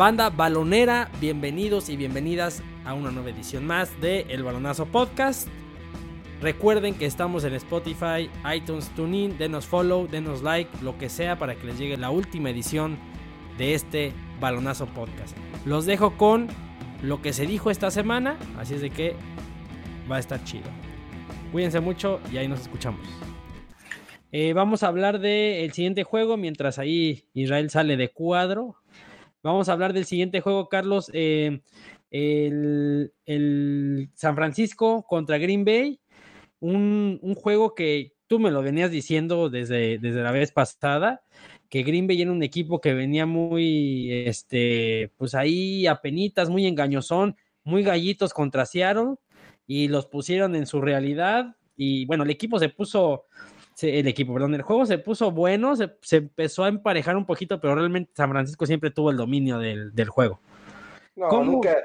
Banda balonera, bienvenidos y bienvenidas a una nueva edición más de El Balonazo Podcast. Recuerden que estamos en Spotify, iTunes, TuneIn, denos follow, denos like, lo que sea para que les llegue la última edición de este Balonazo Podcast. Los dejo con lo que se dijo esta semana, así es de que va a estar chido. Cuídense mucho y ahí nos escuchamos. Eh, vamos a hablar del siguiente juego mientras ahí Israel sale de cuadro. Vamos a hablar del siguiente juego, Carlos. Eh, el, San Francisco contra Green Bay. Un, juego que tú me lo venías diciendo desde, desde la vez pasada, que Green Bay era un equipo que venía muy, este, pues ahí apenitas, muy engañosón, muy gallitos contra Seattle y los pusieron en su realidad. Y bueno, el equipo se puso el equipo, perdón, el juego se puso bueno, se, empezó a emparejar un poquito, pero realmente San Francisco siempre tuvo el dominio del, juego. No, nunca.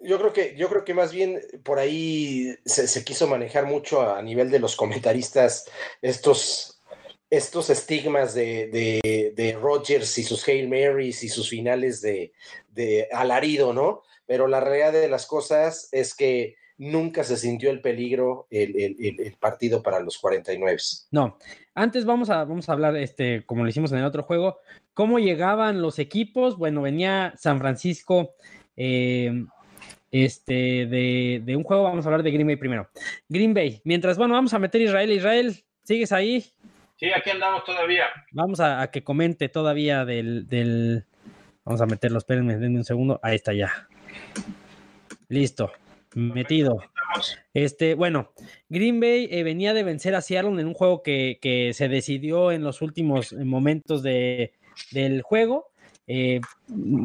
Yo creo que, yo creo que más bien por ahí se, quiso manejar mucho a nivel de los comentaristas estos, estos estigmas de, de, Rogers y sus Hail Marys y sus finales de, de alarido, ¿no? Pero la realidad de las cosas es que nunca se sintió el peligro el, partido para los 49. No, antes vamos a, vamos a hablar, este, como lo hicimos en el otro juego, cómo llegaban los equipos. Bueno, venía San Francisco. Eh, este, de, un juego, vamos a hablar de Green Bay primero. Green Bay, mientras, bueno, vamos a meter Israel. Israel, ¿sigues ahí? Sí, aquí andamos todavía. Vamos a, que comente todavía del, del, Vamos a meterlo, espérenme, denme un segundo. Ahí está ya. Listo metido. Este, bueno, Green Bay eh, venía de vencer a Seattle en un juego que, se decidió en los últimos momentos de, del juego. Eh,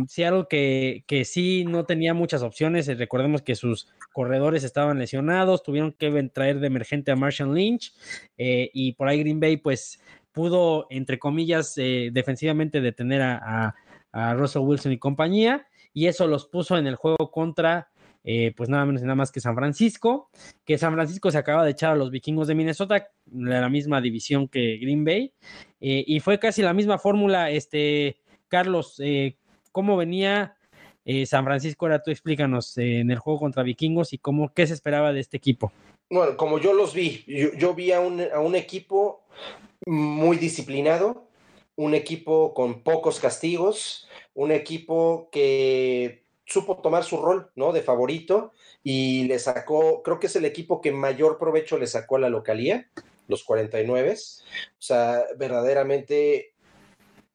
Seattle que, que, sí no tenía muchas opciones. Eh, recordemos que sus corredores estaban lesionados, tuvieron que traer de emergente a Marshall Lynch y por ahí Green Bay pues pudo, entre comillas, defensivamente detener a, a Russell Wilson y compañía y eso los puso en el juego contra eh, pues nada menos y nada más que San Francisco, que San Francisco se acaba de echar a los vikingos de Minnesota, de la misma división que Green Bay, eh, y fue casi la misma fórmula, este, Carlos, eh, ¿cómo venía San Francisco? Ahora tú explícanos en el juego contra vikingos y cómo, qué se esperaba de este equipo. Bueno, como yo los vi, yo, vi a un, a un equipo muy disciplinado, un equipo con pocos castigos, un equipo que supo tomar su rol, ¿no? De favorito y le sacó, creo que es el equipo que mayor provecho le sacó a la localía, los 49. O sea, verdaderamente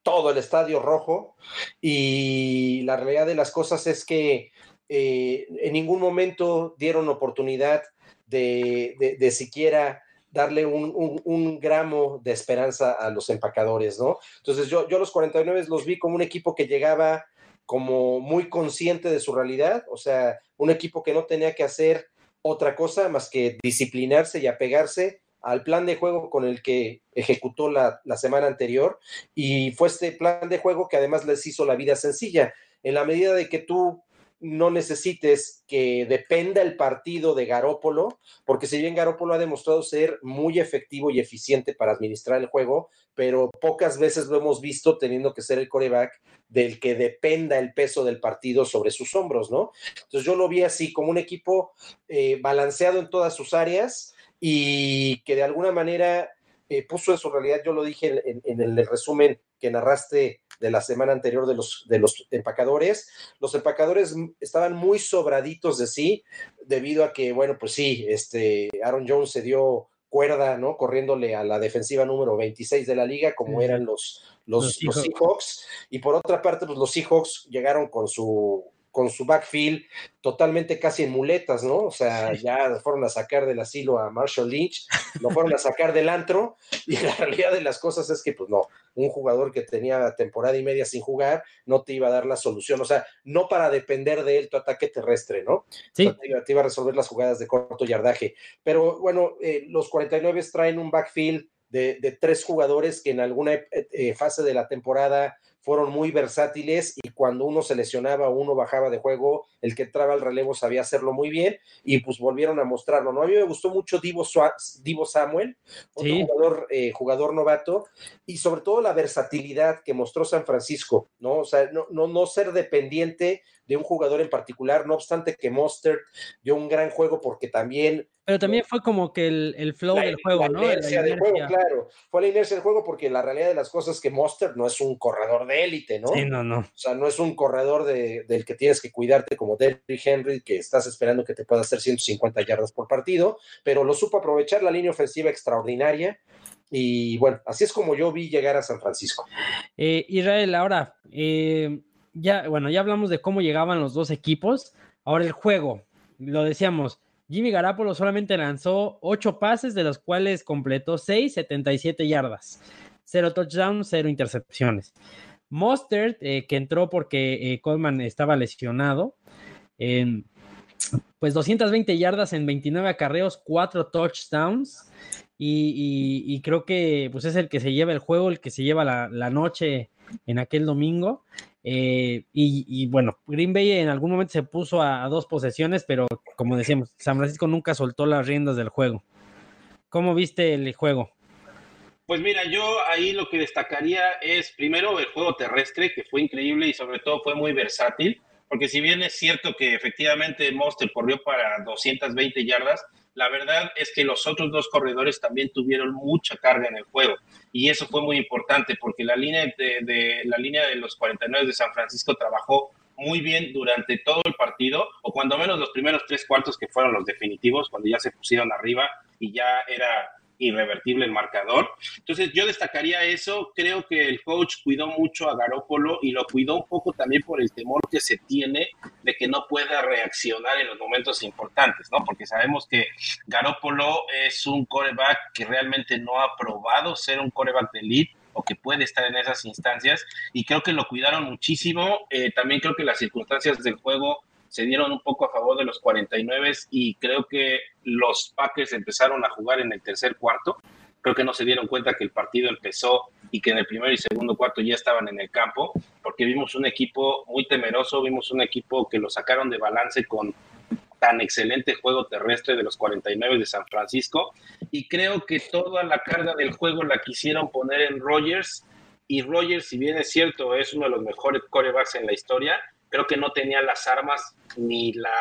todo el estadio rojo y la realidad de las cosas es que eh, en ningún momento dieron oportunidad de, de, siquiera darle un, un, gramo de esperanza a los empacadores, ¿no? Entonces yo, yo los 49 los vi como un equipo que llegaba como muy consciente de su realidad, o sea, un equipo que no tenía que hacer otra cosa más que disciplinarse y apegarse al plan de juego con el que ejecutó la, la, semana anterior y fue este plan de juego que además les hizo la vida sencilla. En la medida de que tú no necesites que dependa el partido de Garópolo, porque si bien Garópolo ha demostrado ser muy efectivo y eficiente para administrar el juego, pero pocas veces lo hemos visto teniendo que ser el coreback del que dependa el peso del partido sobre sus hombros, ¿no? Entonces yo lo vi así como un equipo eh, balanceado en todas sus áreas y que de alguna manera eh, puso en su realidad, yo lo dije en el resumen que narraste de la semana anterior de los, de los empacadores. Los empacadores estaban muy sobraditos de sí, debido a que, bueno, pues sí, este, Aaron Jones se dio cuerda, ¿no? Corriéndole a la defensiva número 26 de la liga, como eran los, los, los Seahawks. Y por otra parte, pues los Seahawks llegaron con su con su backfield totalmente casi en muletas, ¿no? O sea, ya fueron a sacar del asilo a Marshall Lynch, lo fueron a sacar del antro, y la realidad de las cosas es que, pues no, un jugador que tenía temporada y media sin jugar no te iba a dar la solución, o sea, no para depender de él tu ataque terrestre, ¿no? Sí. te, iba, a resolver las jugadas de corto yardaje. Pero bueno, eh, los 49 traen un backfield de, tres jugadores que en alguna eh, fase de la temporada fueron muy versátiles y cuando uno se lesionaba, uno bajaba de juego, el que entraba al relevo sabía hacerlo muy bien y pues volvieron a mostrarlo, ¿no? A mí me gustó mucho Divo, Divo Samuel, otro jugador, eh, jugador novato, y sobre todo la versatilidad que mostró San Francisco, ¿no? O sea, no, no, no ser dependiente de un jugador en particular, no obstante que Monster dio un gran juego porque también... Pero también fue como que el, flow del juego, ¿no? la inercia del juego, claro. Fue la inercia del juego porque la realidad de las cosas es que Monster no es un corredor de élite, ¿no? Sí, no, no. O sea, no es un corredor de, del que tienes que cuidarte como Derrick Henry, que estás esperando que te pueda hacer 150 yardas por partido, pero lo supo aprovechar la línea ofensiva extraordinaria. Y bueno, así es como yo vi llegar a San Francisco. Eh, Israel, ahora, eh, ya, bueno, ya hablamos de cómo llegaban los dos equipos. Ahora el juego, lo decíamos, Jimmy Garapolo solamente lanzó ocho pases, de los cuales completó seis, 77 yardas. Cero touchdowns, cero intercepciones. Mostert, eh, que entró porque eh, Coleman estaba lesionado, pues 220 yardas en 29 acarreos, cuatro touchdowns. Y, creo que pues es el que se lleva el juego, el que se lleva la, noche en aquel domingo. Eh, y, bueno, Green Bay en algún momento se puso a, dos posesiones, pero como decíamos, San Francisco nunca soltó las riendas del juego. ¿Cómo viste el juego? Pues mira, yo ahí lo que destacaría es primero el juego terrestre, que fue increíble y sobre todo fue muy versátil, porque si bien es cierto que efectivamente Monster corrió para 220 yardas, la verdad es que los otros dos corredores también tuvieron mucha carga en el juego y eso fue muy importante porque la línea de, la línea de los 49 de San Francisco trabajó muy bien durante todo el partido, o cuando menos los primeros tres cuartos que fueron los definitivos, cuando ya se pusieron arriba y ya era irrevertible el marcador. Entonces yo destacaría eso, creo que el coach cuidó mucho a Garópolo y lo cuidó un poco también por el temor que se tiene de que no pueda reaccionar en los momentos importantes, ¿no? Porque sabemos que Garópolo es un coreback que realmente no ha probado ser un coreback de elite o que puede estar en esas instancias y creo que lo cuidaron muchísimo. Eh, también creo que las circunstancias del juego se dieron un poco a favor de los 49 y creo que los Packers empezaron a jugar en el tercer cuarto. Creo que no se dieron cuenta que el partido empezó y que en el primer y segundo cuarto ya estaban en el campo, porque vimos un equipo muy temeroso, vimos un equipo que lo sacaron de balance con tan excelente juego terrestre de los 49 de San Francisco y creo que toda la carga del juego la quisieron poner en Rogers y Rogers, si bien es cierto, es uno de los mejores corebacks en la historia, creo que no tenía las armas ni la,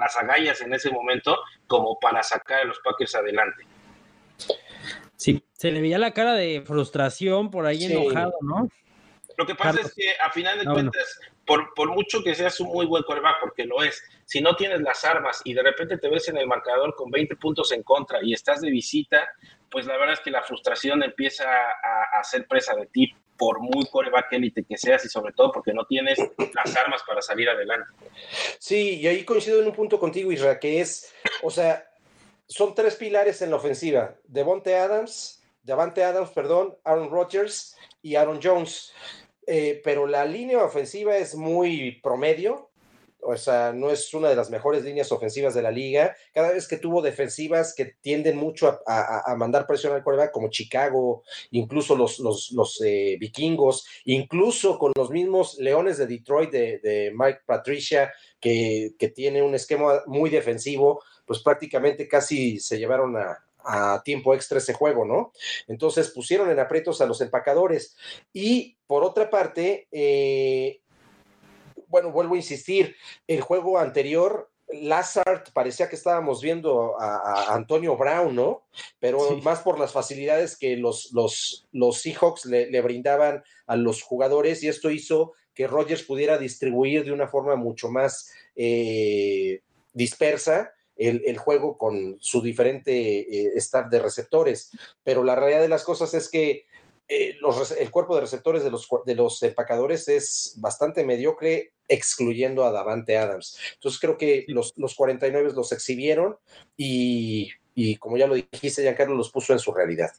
las agallas en ese momento como para sacar a los Packers adelante. Sí, se le veía la cara de frustración por ahí enojado, ¿no? Lo que pasa es que a final de cuentas, por, por, mucho que seas un muy buen coreback, porque lo es, si no tienes las armas y de repente te ves en el marcador con 20 puntos en contra y estás de visita, pues la verdad es que la frustración empieza a, a ser presa de ti por muy coreback élite que seas y sobre todo porque no tienes las armas para salir adelante. Sí, y ahí coincido en un punto contigo, Isra, que es, o sea, son tres pilares en la ofensiva: Devonte Adams, Devante Adams, perdón, Aaron Rodgers y Aaron Jones. Eh, pero la línea ofensiva es muy promedio, o sea, no es una de las mejores líneas ofensivas de la liga. Cada vez que tuvo defensivas que tienden mucho a, mandar presión al quarterback, como Chicago, incluso los, eh, vikingos, incluso con los mismos Leones de Detroit de, Mike Patricia, que, tiene un esquema muy defensivo, pues prácticamente casi se llevaron a, tiempo extra ese juego, ¿no? Entonces pusieron en aprietos a los empacadores. Y por otra parte, eh, bueno, vuelvo a insistir, el juego anterior Lazard parecía que estábamos viendo a, Antonio Brown, ¿no? Pero más por las facilidades que los, los, los Seahawks le, brindaban a los jugadores y esto hizo que Rogers pudiera distribuir de una forma mucho más eh, dispersa el, juego con su diferente eh, staff de receptores. Pero la realidad de las cosas es que eh, el cuerpo de receptores de los, de los empacadores es bastante mediocre, excluyendo a Davante Adams. Entonces creo que los, los 49 los exhibieron y, como ya lo dijiste, Giancarlo los puso en su realidad.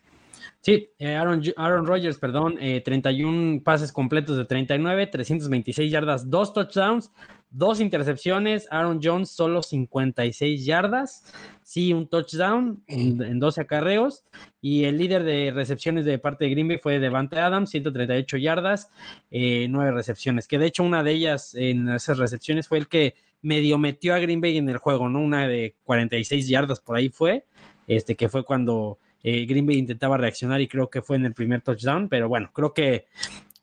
Sí, eh, Aaron, Aaron Rodgers, perdón, 31 eh, pases completos de 39, 326 yardas, dos touchdowns, dos intercepciones, Aaron Jones solo 56 yardas, sí, un touchdown en, 12 acarreos, y el líder de recepciones de parte de Green Bay fue Devante Adams, 138 yardas, eh, 9 recepciones, que de hecho una de ellas en esas recepciones fue el que medio metió a Green Bay en el juego, ¿no? Una de 46 yardas por ahí fue, este que fue cuando eh, Green Bay intentaba reaccionar y creo que fue en el primer touchdown, pero bueno, creo que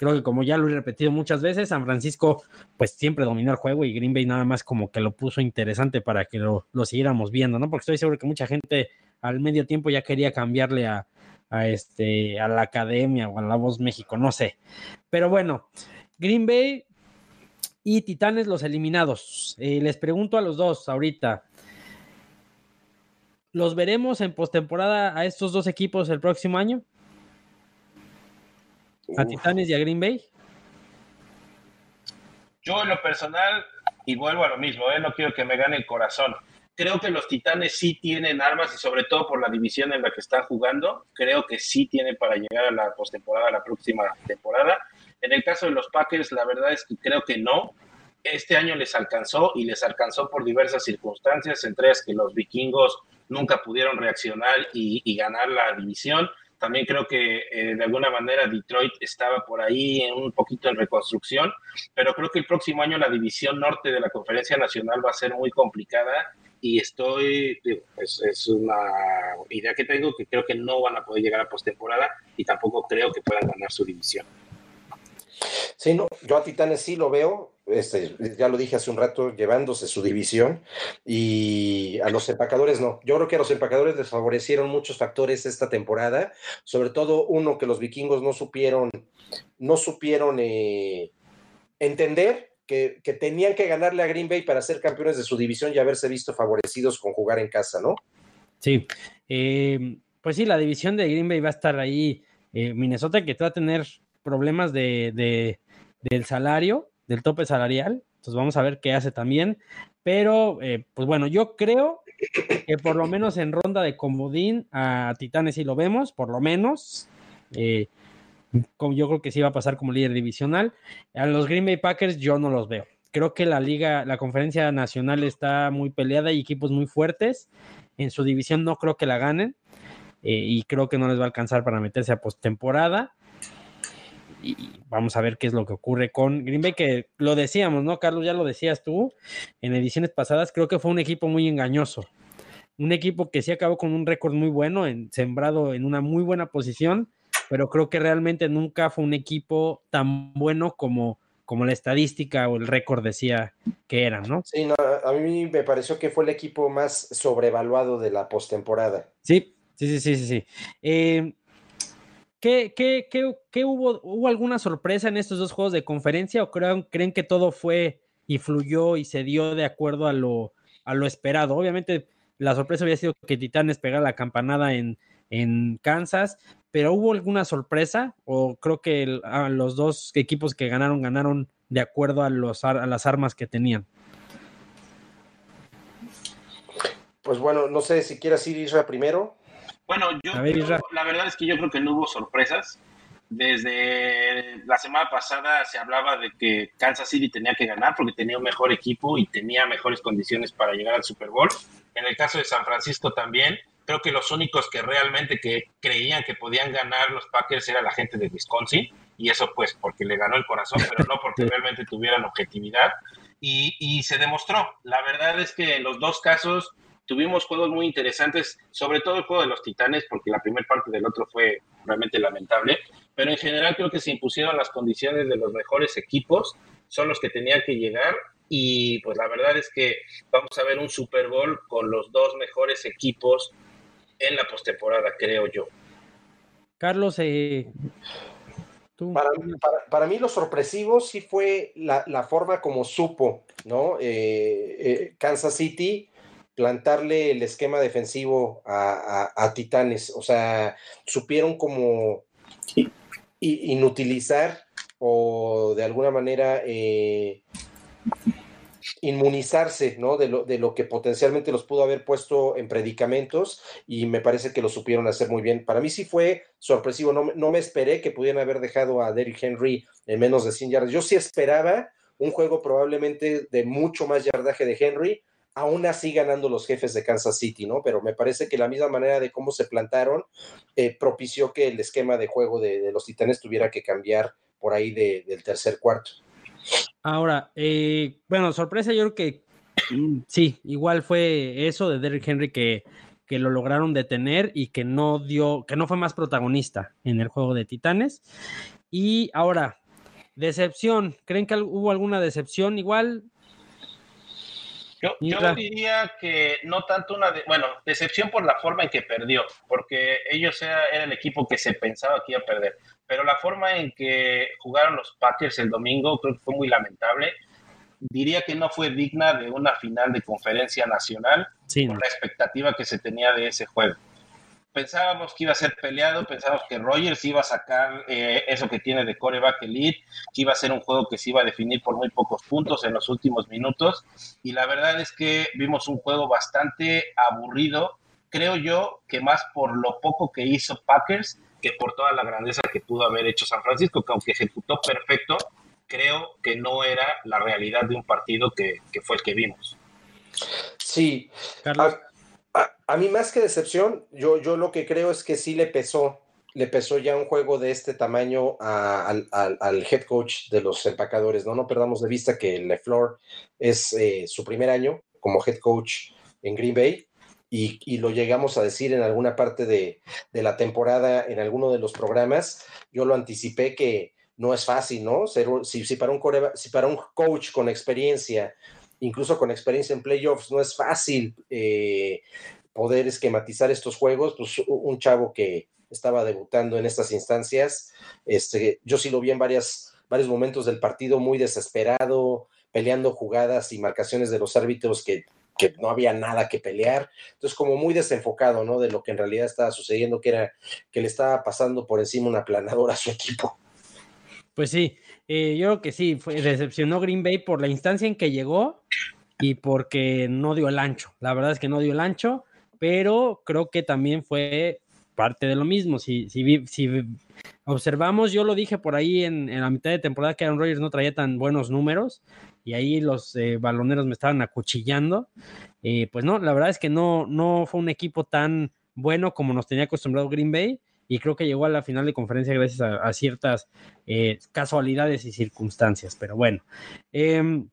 creo que como ya lo he repetido muchas veces, San Francisco pues siempre dominó el juego y Green Bay nada más como que lo puso interesante para que lo, siguiéramos viendo, ¿no? Porque estoy seguro que mucha gente al medio tiempo ya quería cambiarle a, este, a la academia o a la voz México, no sé. Pero bueno, Green Bay y Titanes los eliminados. Eh, les pregunto a los dos ahorita, ¿Los veremos en postemporada a estos dos equipos el próximo año? ¿A Titanes y a Green Bay? Yo en lo personal, y vuelvo a lo mismo, ¿eh? no quiero que me gane el corazón. Creo que los Titanes sí tienen armas y sobre todo por la división en la que están jugando, creo que sí tienen para llegar a la postemporada, la próxima temporada. En el caso de los Packers, la verdad es que creo que no. Este año les alcanzó y les alcanzó por diversas circunstancias, entre ellas que los vikingos nunca pudieron reaccionar y, ganar la división. También creo que eh, de alguna manera Detroit estaba por ahí en un poquito en reconstrucción, pero creo que el próximo año la división norte de la Conferencia Nacional va a ser muy complicada y estoy, es, es, una idea que tengo que creo que no van a poder llegar a postemporada y tampoco creo que puedan ganar su división. Sí, yo a Titanes sí lo veo, este, ya lo dije hace un rato, llevándose su división y a los empacadores no. Yo creo que a los empacadores les favorecieron muchos factores esta temporada, sobre todo uno que los vikingos no supieron, no supieron eh, entender que, tenían que ganarle a Green Bay para ser campeones de su división y haberse visto favorecidos con jugar en casa, ¿no? Sí, eh, pues sí, la división de Green Bay va a estar ahí. Eh, Minnesota que va a tener problemas de, del salario del tope salarial. Entonces vamos a ver qué hace también. Pero, eh, pues bueno, yo creo que por lo menos en ronda de comodín a Titanes sí lo vemos, por lo menos. Eh, yo creo que sí va a pasar como líder divisional. A los Green Bay Packers yo no los veo. Creo que la liga, la conferencia nacional está muy peleada y equipos muy fuertes. En su división no creo que la ganen. Eh, y creo que no les va a alcanzar para meterse a postemporada y vamos a ver qué es lo que ocurre con Green Bay, que lo decíamos, ¿no, Carlos? Ya lo decías tú en ediciones pasadas, creo que fue un equipo muy engañoso. Un equipo que sí acabó con un récord muy bueno, en, sembrado en una muy buena posición, pero creo que realmente nunca fue un equipo tan bueno como, como la estadística o el récord decía que eran, ¿no? Sí, no, a mí me pareció que fue el equipo más sobrevaluado de la postemporada. Sí, sí, sí, sí, sí. Eh, ¿Qué, qué, qué, hubo? ¿Hubo alguna sorpresa en estos dos juegos de conferencia o creen, creen que todo fue y fluyó y se dio de acuerdo a lo, a lo esperado? Obviamente la sorpresa había sido que Titanes pegara la campanada en, en Kansas, pero ¿hubo alguna sorpresa o creo que los dos equipos que ganaron ganaron de acuerdo a, los, a las armas que tenían? Pues bueno, no sé si quieras ir Isra primero. Bueno, yo la verdad es que yo creo que no hubo sorpresas. Desde la semana pasada se hablaba de que Kansas City tenía que ganar porque tenía un mejor equipo y tenía mejores condiciones para llegar al Super Bowl. En el caso de San Francisco también, creo que los únicos que realmente que creían que podían ganar los Packers era la gente de Wisconsin y eso pues porque le ganó el corazón, pero no porque realmente tuvieran objetividad y, y se demostró. La verdad es que en los dos casos tuvimos juegos muy interesantes, sobre todo el juego de los Titanes, porque la primera parte del otro fue realmente lamentable, pero en general creo que se impusieron las condiciones de los mejores equipos, son los que tenían que llegar y pues la verdad es que vamos a ver un Super Bowl con los dos mejores equipos en la postemporada, creo yo. Carlos, eh, Para, mí lo sorpresivo sí fue la, forma como supo, ¿no? Eh, eh, Kansas City plantarle el esquema defensivo a, Titanes. O sea, supieron como inutilizar o de alguna manera eh, inmunizarse ¿no? de, lo, de lo que potencialmente los pudo haber puesto en predicamentos y me parece que lo supieron hacer muy bien. Para mí sí fue sorpresivo, no, no me esperé que pudieran haber dejado a Derrick Henry en menos de 100 yardas. Yo sí esperaba un juego probablemente de mucho más yardaje de Henry, aún así ganando los jefes de Kansas City, ¿no? Pero me parece que la misma manera de cómo se plantaron eh, propició que el esquema de juego de, los Titanes tuviera que cambiar por ahí del tercer cuarto. Ahora, eh, bueno, sorpresa, yo creo que sí, igual fue eso de Derrick Henry que, que lo lograron detener y que no dio, que no fue más protagonista en el juego de Titanes. Y ahora, decepción, ¿creen que hubo alguna decepción igual? Yo, diría que no tanto una, bueno, decepción por la forma en que perdió, porque ellos era, era, el equipo que se pensaba que iba a perder, pero la forma en que jugaron los Packers el domingo creo que fue muy lamentable. Diría que no fue digna de una final de conferencia nacional por la expectativa que se tenía de ese juego pensábamos que iba a ser peleado, pensábamos que Rogers iba a sacar eh, eso que tiene de coreback elite, que iba a ser un juego que se iba a definir por muy pocos puntos en los últimos minutos, y la verdad es que vimos un juego bastante aburrido, creo yo que más por lo poco que hizo Packers que por toda la grandeza que pudo haber hecho San Francisco, que aunque ejecutó perfecto, creo que no era la realidad de un partido que, fue el que vimos. Sí, Carlos. A, mí más que decepción, yo, yo lo que creo es que sí le pesó, le pesó ya un juego de este tamaño al, head coach de los empacadores, ¿no? No perdamos de vista que LeFleur es eh, su primer año como head coach en Green Bay y, lo llegamos a decir en alguna parte de, la temporada, en alguno de los programas, yo lo anticipé que no es fácil, ¿no? si, para un si para un coach con experiencia incluso con experiencia en playoffs, no es fácil eh, poder esquematizar estos juegos, pues un chavo que estaba debutando en estas instancias, este, yo sí lo vi en varias, varios momentos del partido muy desesperado, peleando jugadas y marcaciones de los árbitros que, que no había nada que pelear, entonces como muy desenfocado, ¿no? De lo que en realidad estaba sucediendo, que era que le estaba pasando por encima una planadora a su equipo. Pues sí, eh, yo creo que sí, fue, decepcionó Green Bay por la instancia en que llegó y porque no dio el ancho. La verdad es que no dio el ancho, pero creo que también fue parte de lo mismo. Si, si, si observamos, yo lo dije por ahí en, la mitad de temporada que Aaron Rodgers no traía tan buenos números y ahí los eh, baloneros me estaban acuchillando. Eh, pues no, la verdad es que no, no fue un equipo tan bueno como nos tenía acostumbrado Green Bay y creo que llegó a la final de conferencia gracias a, ciertas eh, casualidades y circunstancias. Pero bueno, em,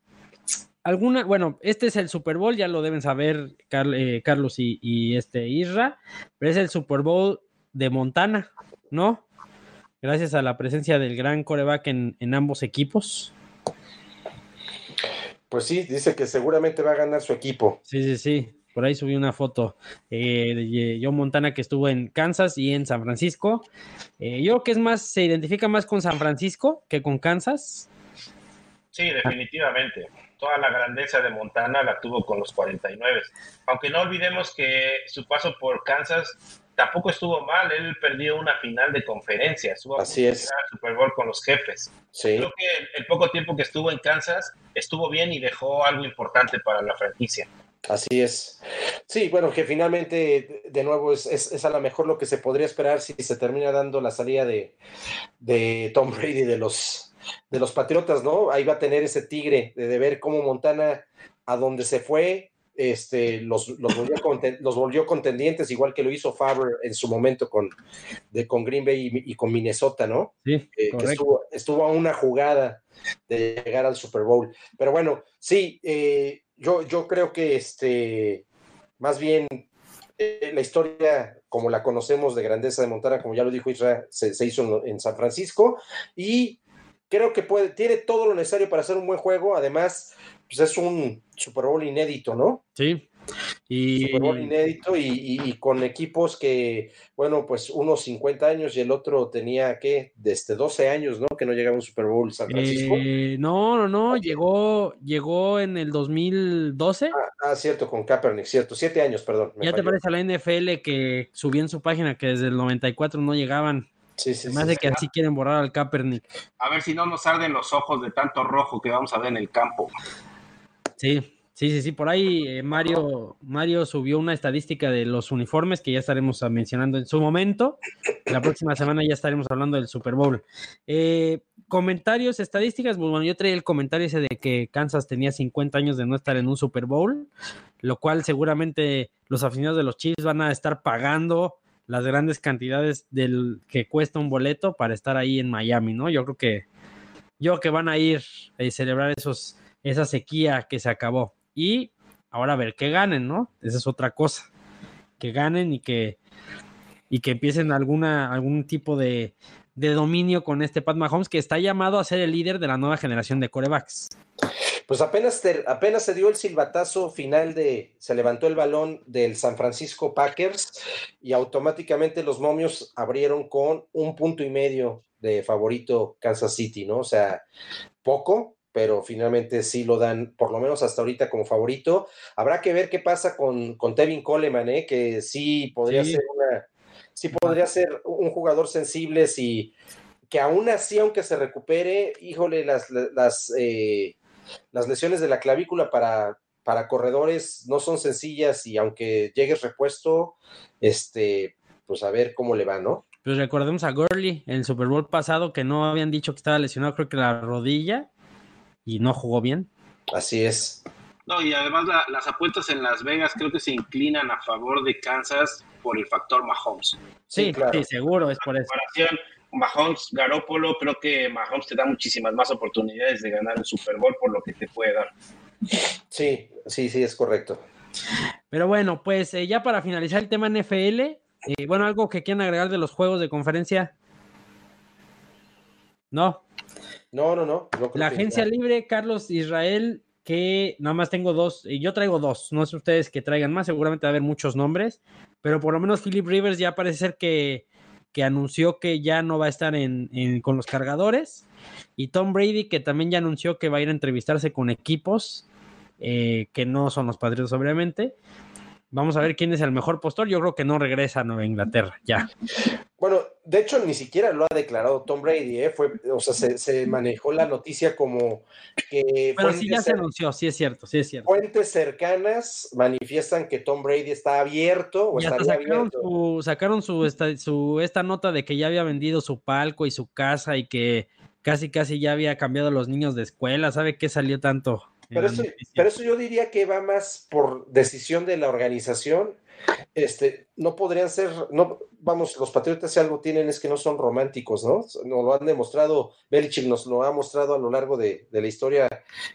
alguna, bueno, este es el Super Bowl, ya lo deben saber eh, Carlos y, este Isra, pero es el Super Bowl de Montana, ¿no? Gracias a la presencia del gran coreback en, en ambos equipos. Pues sí, dice que seguramente va a ganar su equipo. Sí, sí, sí. Por ahí subí una foto eh, de John Montana que estuvo en Kansas y en San Francisco. Eh, yo creo que es más, se identifica más con San Francisco que con Kansas. Sí, definitivamente. Toda la grandeza de Montana la tuvo con los 49. Aunque no olvidemos que su paso por Kansas tampoco estuvo mal. Él perdió una final de conferencia. Así es. Super Bowl con los jefes. Sí. Creo que el poco tiempo que estuvo en Kansas estuvo bien y dejó algo importante para la franquicia. Así es. Sí, bueno, que finalmente, de nuevo, es, es, a lo mejor lo que se podría esperar si se termina dando la salida de, de Tom Brady de los, de los Patriotas, ¿no? Ahí va a tener ese tigre de, ver cómo Montana, a donde se fue, este, los, los, volvió los, volvió contendientes, igual que lo hizo Faber en su momento con, de, con Green Bay y, con Minnesota, ¿no? Sí, eh, que estuvo, estuvo, a una jugada de llegar al Super Bowl. Pero bueno, sí, eh, yo, yo creo que este, más bien eh, la historia como la conocemos de Grandeza de Montana, como ya lo dijo Israel, se, hizo en, San Francisco y creo que puede, tiene todo lo necesario para hacer un buen juego. Además, pues es un Super Bowl inédito, ¿no? Sí, y... Super inédito y, con equipos que, bueno, pues unos 50 años y el otro tenía, ¿qué? Desde 12 años, ¿no? Que no llegaba un Super Bowl San Francisco. Eh, no, no, no, llegó, llegó en el 2012. Ah, ah, cierto, con Kaepernick, cierto, siete años, perdón. Ya te parece a la NFL que subió en su página que desde el 94 no llegaban. Sí, sí, Más de que así quieren borrar al Kaepernick. A ver si no nos arden los ojos de tanto rojo que vamos a ver en el campo. Sí, Sí, sí, sí, por ahí eh, Mario, Mario subió una estadística de los uniformes que ya estaremos mencionando en su momento. La próxima semana ya estaremos hablando del Super Bowl. Eh, comentarios, estadísticas, pues, bueno, yo traía el comentario ese de que Kansas tenía 50 años de no estar en un Super Bowl, lo cual seguramente los aficionados de los Chiefs van a estar pagando las grandes cantidades del que cuesta un boleto para estar ahí en Miami, ¿no? Yo creo que yo que van a ir a celebrar esos esa sequía que se acabó y ahora a ver que ganen, ¿no? Esa es otra cosa. Que ganen y que y que empiecen alguna algún tipo de de dominio con este Pat Mahomes que está llamado a ser el líder de la nueva generación de corebacks. Pues apenas, apenas se dio el silbatazo final de, se levantó el balón del San Francisco Packers y automáticamente los momios abrieron con un punto y medio de favorito Kansas City, ¿no? O sea, poco, pero finalmente sí lo dan, por lo menos hasta ahorita como favorito. Habrá que ver qué pasa con, con Tevin Coleman, ¿eh? Que sí podría ser una sí podría ser un jugador sensible si que aún así, aunque se recupere, híjole, las, las, eh, las lesiones de la clavícula para, para corredores no son sencillas y aunque llegue repuesto, este, pues a ver cómo le va, ¿no? Pues recordemos a Gurley en el Super Bowl pasado que no habían dicho que estaba lesionado, creo que la rodilla y no jugó bien. Así es. No, y además las apuestas en Las Vegas creo que se inclinan a favor de Kansas por el factor Mahomes. Sí, sí, seguro, es por eso. Mahomes, Garópolo, creo que Mahomes te da muchísimas más oportunidades de ganar el Super Bowl por lo que te puede dar. Sí, sí, sí, es correcto. Pero bueno, pues eh, ya para finalizar el tema NFL, eh, bueno, algo que quieran agregar de los juegos de conferencia. No. No, no, no. la agencia libre, Carlos Israel, que nada más tengo dos, y yo traigo dos, no sé ustedes que traigan más, seguramente va a haber muchos nombres, pero por lo menos Philip Rivers ya parece ser que, que anunció que ya no va a estar en, con los cargadores, y Tom Brady que también ya anunció que va a ir a entrevistarse con equipos eh, que no son los Patriots obviamente, Vamos a ver quién es el mejor postor. Yo creo que no regresa a Nueva Inglaterra, ya. De hecho, ni siquiera lo ha declarado Tom Brady, ¿eh? Fue, o sea, se, manejó la noticia como que. Pero sí ya se anunció, sí es cierto, sí es cierto. Fuentes cercanas manifiestan que Tom Brady está abierto o sacaron abierto. Su, sacaron su esta, su esta nota de que ya había vendido su palco y su casa y que casi, casi ya había cambiado a los niños de escuela. ¿Sabe qué salió tanto? Pero eso, pero eso yo diría que va más por decisión de la organización. Este, no podrían ser, no, vamos, los patriotas si algo tienen es que no son románticos, ¿no? Nos lo han demostrado, Belichick nos lo ha mostrado a lo largo de, de la historia,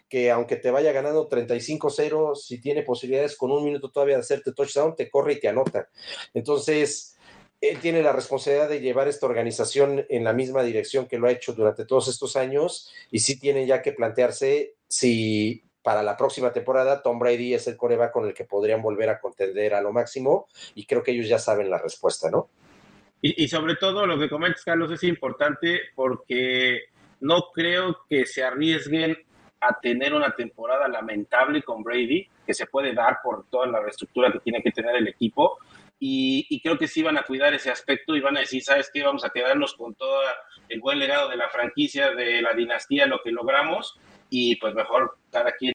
que aunque te vaya ganando 35-0, si tiene posibilidades con un minuto todavía de hacerte touchdown, te corre y te anota. Entonces, él tiene la responsabilidad de llevar esta organización en la misma dirección que lo ha hecho durante todos estos años y sí tienen ya que plantearse si para la próxima temporada Tom Brady es el coreback con el que podrían volver a contender a lo máximo y creo que ellos ya saben la respuesta, ¿no? Y, sobre todo lo que comentas, Carlos, es importante porque no creo que se arriesguen a tener una temporada lamentable con Brady, que se puede dar por toda la reestructura que tiene que tener el equipo, y, creo que sí van a cuidar ese aspecto y van a decir, ¿sabes qué? Vamos a quedarnos con todo el buen legado de la franquicia, de la dinastía, lo que logramos, y pues mejor cada quien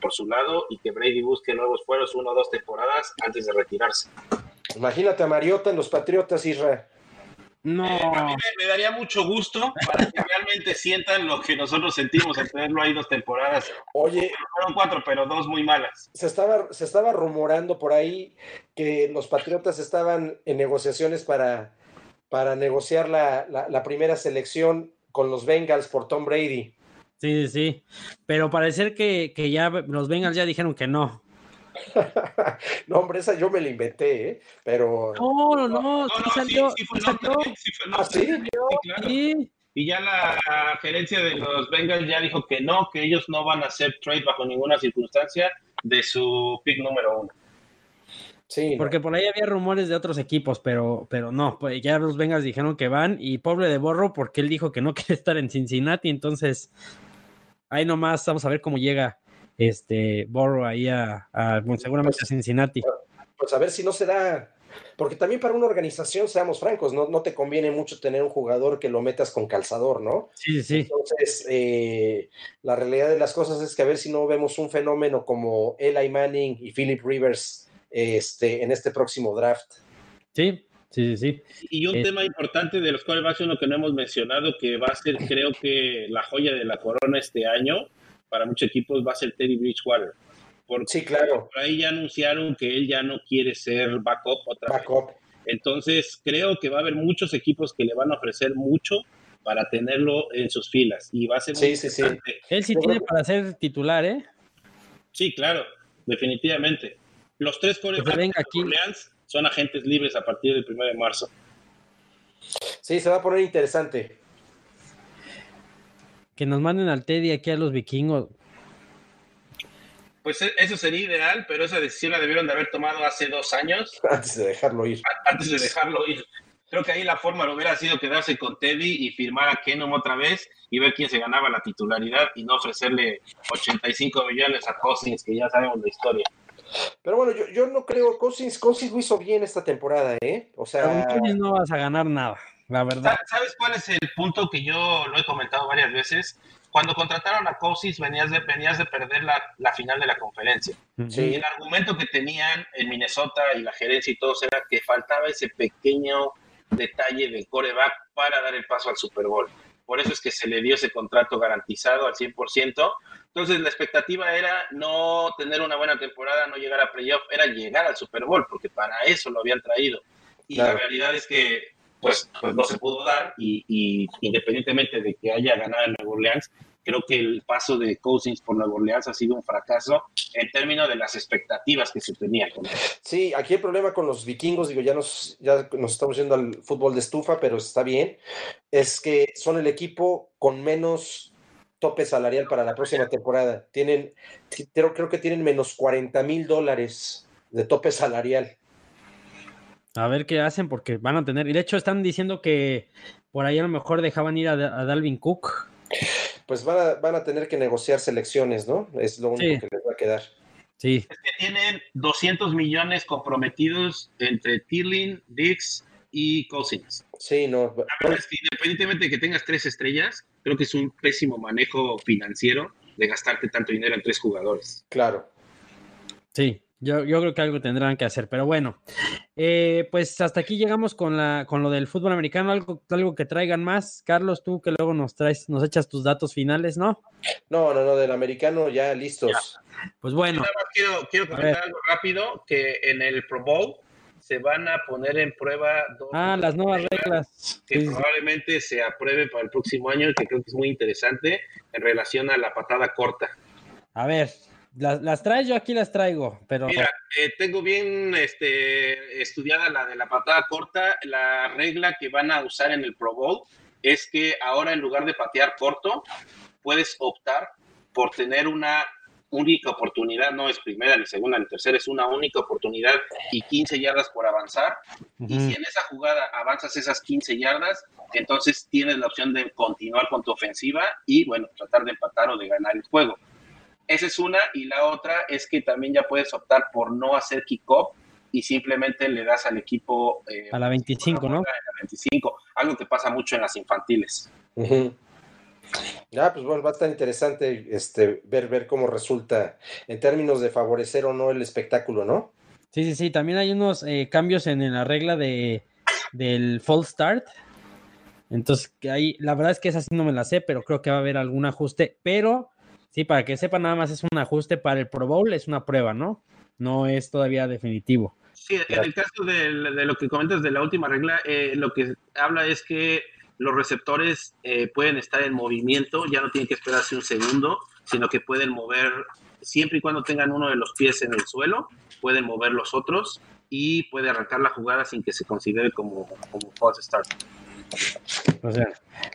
por su lado y que Brady busque nuevos fueros, uno o dos temporadas antes de retirarse. Imagínate a Mariota en los Patriotas, Israel. No. Eh, a mí me, daría mucho gusto para que realmente sientan lo que nosotros sentimos al tenerlo ahí dos temporadas. Oye. Fueron cuatro, pero dos muy malas. Se estaba, se estaba rumorando por ahí que los Patriotas estaban en negociaciones para, para negociar la, la, primera selección con los Bengals por Tom Brady. Sí, sí, pero parece que, que ya los Bengals ya dijeron que no. no, hombre, esa yo me la inventé, ¿eh? pero. No, no, no, sí salió. Sí, sí, Y ya la gerencia de los Bengals ya dijo que no, que ellos no van a hacer trade bajo ninguna circunstancia de su pick número uno. Sí, porque por ahí había rumores de otros equipos, pero, pero no, pues ya los Bengals dijeron que van y pobre de Borro porque él dijo que no quiere estar en Cincinnati, entonces ahí nomás vamos a ver cómo llega este Borro ahí a, seguramente a Cincinnati. Pues a ver si no se da, porque también para una organización, seamos francos, no, no te conviene mucho tener un jugador que lo metas con calzador, ¿no? Sí, sí. Entonces, eh, la realidad de las cosas es que a ver si no vemos un fenómeno como Eli Manning y Philip Rivers este, en este próximo draft. Sí, Sí, sí, sí. Y un tema importante de los quarterbacks, uno que no hemos mencionado, que va a ser, creo que, la joya de la corona este año para muchos equipos, va a ser Teddy Bridgewater. Porque sí, claro. Por ahí ya anunciaron que él ya no quiere ser backup otra backup. Entonces, creo que va a haber muchos equipos que le van a ofrecer mucho para tenerlo en sus filas. Y va a ser sí, sí, sí. Él sí tiene para ser titular, ¿eh? Sí, claro, definitivamente. Los tres quarterbacks aquí son agentes libres a partir del 1 de marzo. Sí, se va a poner interesante. Que nos manden al Teddy aquí a los vikingos. Pues e, eso sería ideal, pero esa decisión la debieron de haber tomado hace dos años. Antes de dejarlo ir. Antes de dejarlo ir. Creo que ahí la forma lo hubiera sido quedarse con Teddy y firmar a Kenom otra vez y ver quién se ganaba la titularidad y no ofrecerle 85 millones a Cousins, que ya sabemos la historia. Pero bueno, yo, yo no creo, Cousins, Cousins lo hizo bien esta temporada, ¿eh? O sea... no vas a ganar nada, la verdad. ¿Sabes cuál es el punto que yo lo he comentado varias veces? Cuando contrataron a Cousins venías de, venías de perder la, la final de la conferencia. Y el argumento que tenían en Minnesota y la gerencia y todos era que faltaba ese pequeño detalle del coreback para dar el paso al Super Bowl. Por eso es que se le dio ese contrato garantizado al 100%. Entonces la expectativa era no tener una buena temporada, no llegar a playoff, era llegar al Super Bowl, porque para eso lo habían traído. Y la realidad es que pues, pues no se pudo dar y, y, independientemente de que haya ganado en Nueva Orleans, creo que el paso de Cousins por Nueva Orleans ha sido un fracaso en términos de las expectativas que se tenían con él. Sí, aquí el problema con los vikingos, digo, ya nos, ya nos estamos yendo al fútbol de estufa, pero está bien, es que son el equipo con menos tope salarial para la próxima temporada. Tienen, creo, creo que tienen menos 40 mil dólares de tope salarial. A ver qué hacen, porque van a tener. Y de hecho, están diciendo que por ahí a lo mejor dejaban ir a, a Dalvin Cook pues van a, van a tener que negociar selecciones, ¿no? Es lo único que les va a quedar. Sí. Es que tienen 200 millones comprometidos entre Tirlin, Dix y Cousins. Sí, no. La verdad es que independientemente de que tengas tres estrellas, creo que es un pésimo manejo financiero de gastarte tanto dinero en tres jugadores. Claro. Sí, yo, yo creo que algo tendrán que hacer, pero bueno, eh, pues hasta aquí llegamos con, la, con lo del fútbol americano, algo, algo que traigan más. Carlos, tú que luego nos traes, nos echas tus datos finales, ¿no? No, no, no, del americano ya listos. Pues bueno. quiero, quiero comentar algo rápido, que en el Pro Bowl se van a poner en prueba dos ah, las nuevas reglas, que probablemente se apruebe para el próximo año, que creo que es muy interesante en relación a la patada corta. A ver, las, traes, yo aquí las traigo, pero... Mira, eh, tengo bien este, estudiada la de la patada corta. La regla que van a usar en el Pro Bowl es que ahora en lugar de patear corto, puedes optar por tener una única oportunidad, no es primera, ni segunda, ni tercera, es una única oportunidad y 15 yardas por avanzar. Y si en esa jugada avanzas esas 15 yardas, entonces tienes la opción de continuar con tu ofensiva y, bueno, tratar de empatar o de ganar el juego. Esa es una. Y la otra es que también ya puedes optar por no hacer kick-off y simplemente le das al equipo. Eh, a la 25, ¿no? A la 25. Algo que pasa mucho en las infantiles. Ya, pues bueno, va a estar interesante este, ver, ver cómo resulta en términos de favorecer o no el espectáculo, ¿no? Sí, sí, sí. También hay unos eh, cambios en, la regla de, del false start. Entonces, ahí, la verdad es que esa sí no me la sé, pero creo que va a haber algún ajuste. Pero Sí, para que sepan, nada más es un ajuste para el Pro Bowl, es una prueba, ¿no? No es todavía definitivo. Sí, en el caso de, lo que comentas de la última regla, eh, lo que habla es que los receptores eh, pueden estar en movimiento, ya no tienen que esperarse un segundo, sino que pueden mover, siempre y cuando tengan uno de los pies en el suelo, pueden mover los otros y puede arrancar la jugada sin que se considere como, como false start.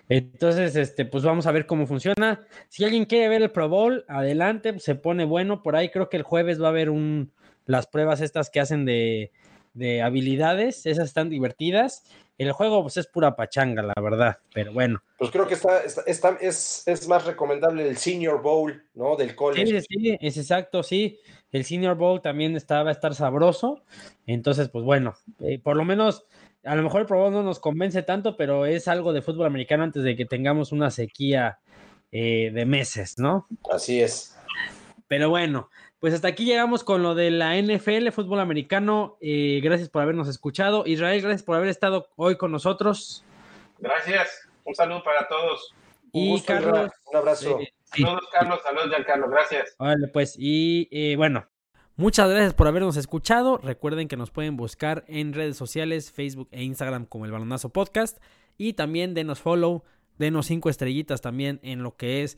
Entonces, este, pues vamos a ver cómo funciona. Si alguien quiere ver el Pro Bowl, adelante, se pone bueno. Por ahí creo que el jueves va a haber un, las pruebas estas que hacen de, de habilidades, esas están divertidas. El juego pues es pura pachanga, la verdad, pero bueno. Pues creo que está, está, es, es, más recomendable el Senior Bowl, ¿no? Del college. Sí, sí, es exacto, sí. El Senior Bowl también está, va a estar sabroso. Entonces, pues bueno, eh, por lo menos a lo mejor el Pro no nos convence tanto, pero es algo de fútbol americano antes de que tengamos una sequía eh, de meses, ¿no? Así es. Pero bueno, Pues hasta aquí llegamos con lo de la NFL, fútbol americano. Eh, gracias por habernos escuchado. Israel, gracias por haber estado hoy con nosotros. Gracias. Un saludo para todos. y Carlos. Un abrazo. Eh, saludos, Carlos. Saludos, Carlos. Gracias. Vale, pues. Y eh, bueno, muchas gracias por habernos escuchado. Recuerden que nos pueden buscar en redes sociales, Facebook e Instagram como el Balonazo Podcast. Y también denos follow, denos cinco estrellitas también en lo que es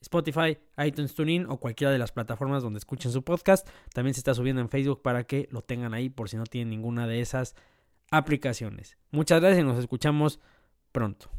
Spotify, iTunes TuneIn o cualquiera de las plataformas donde escuchen su podcast. También se está subiendo en Facebook para que lo tengan ahí por si no tienen ninguna de esas aplicaciones. Muchas gracias y nos escuchamos pronto.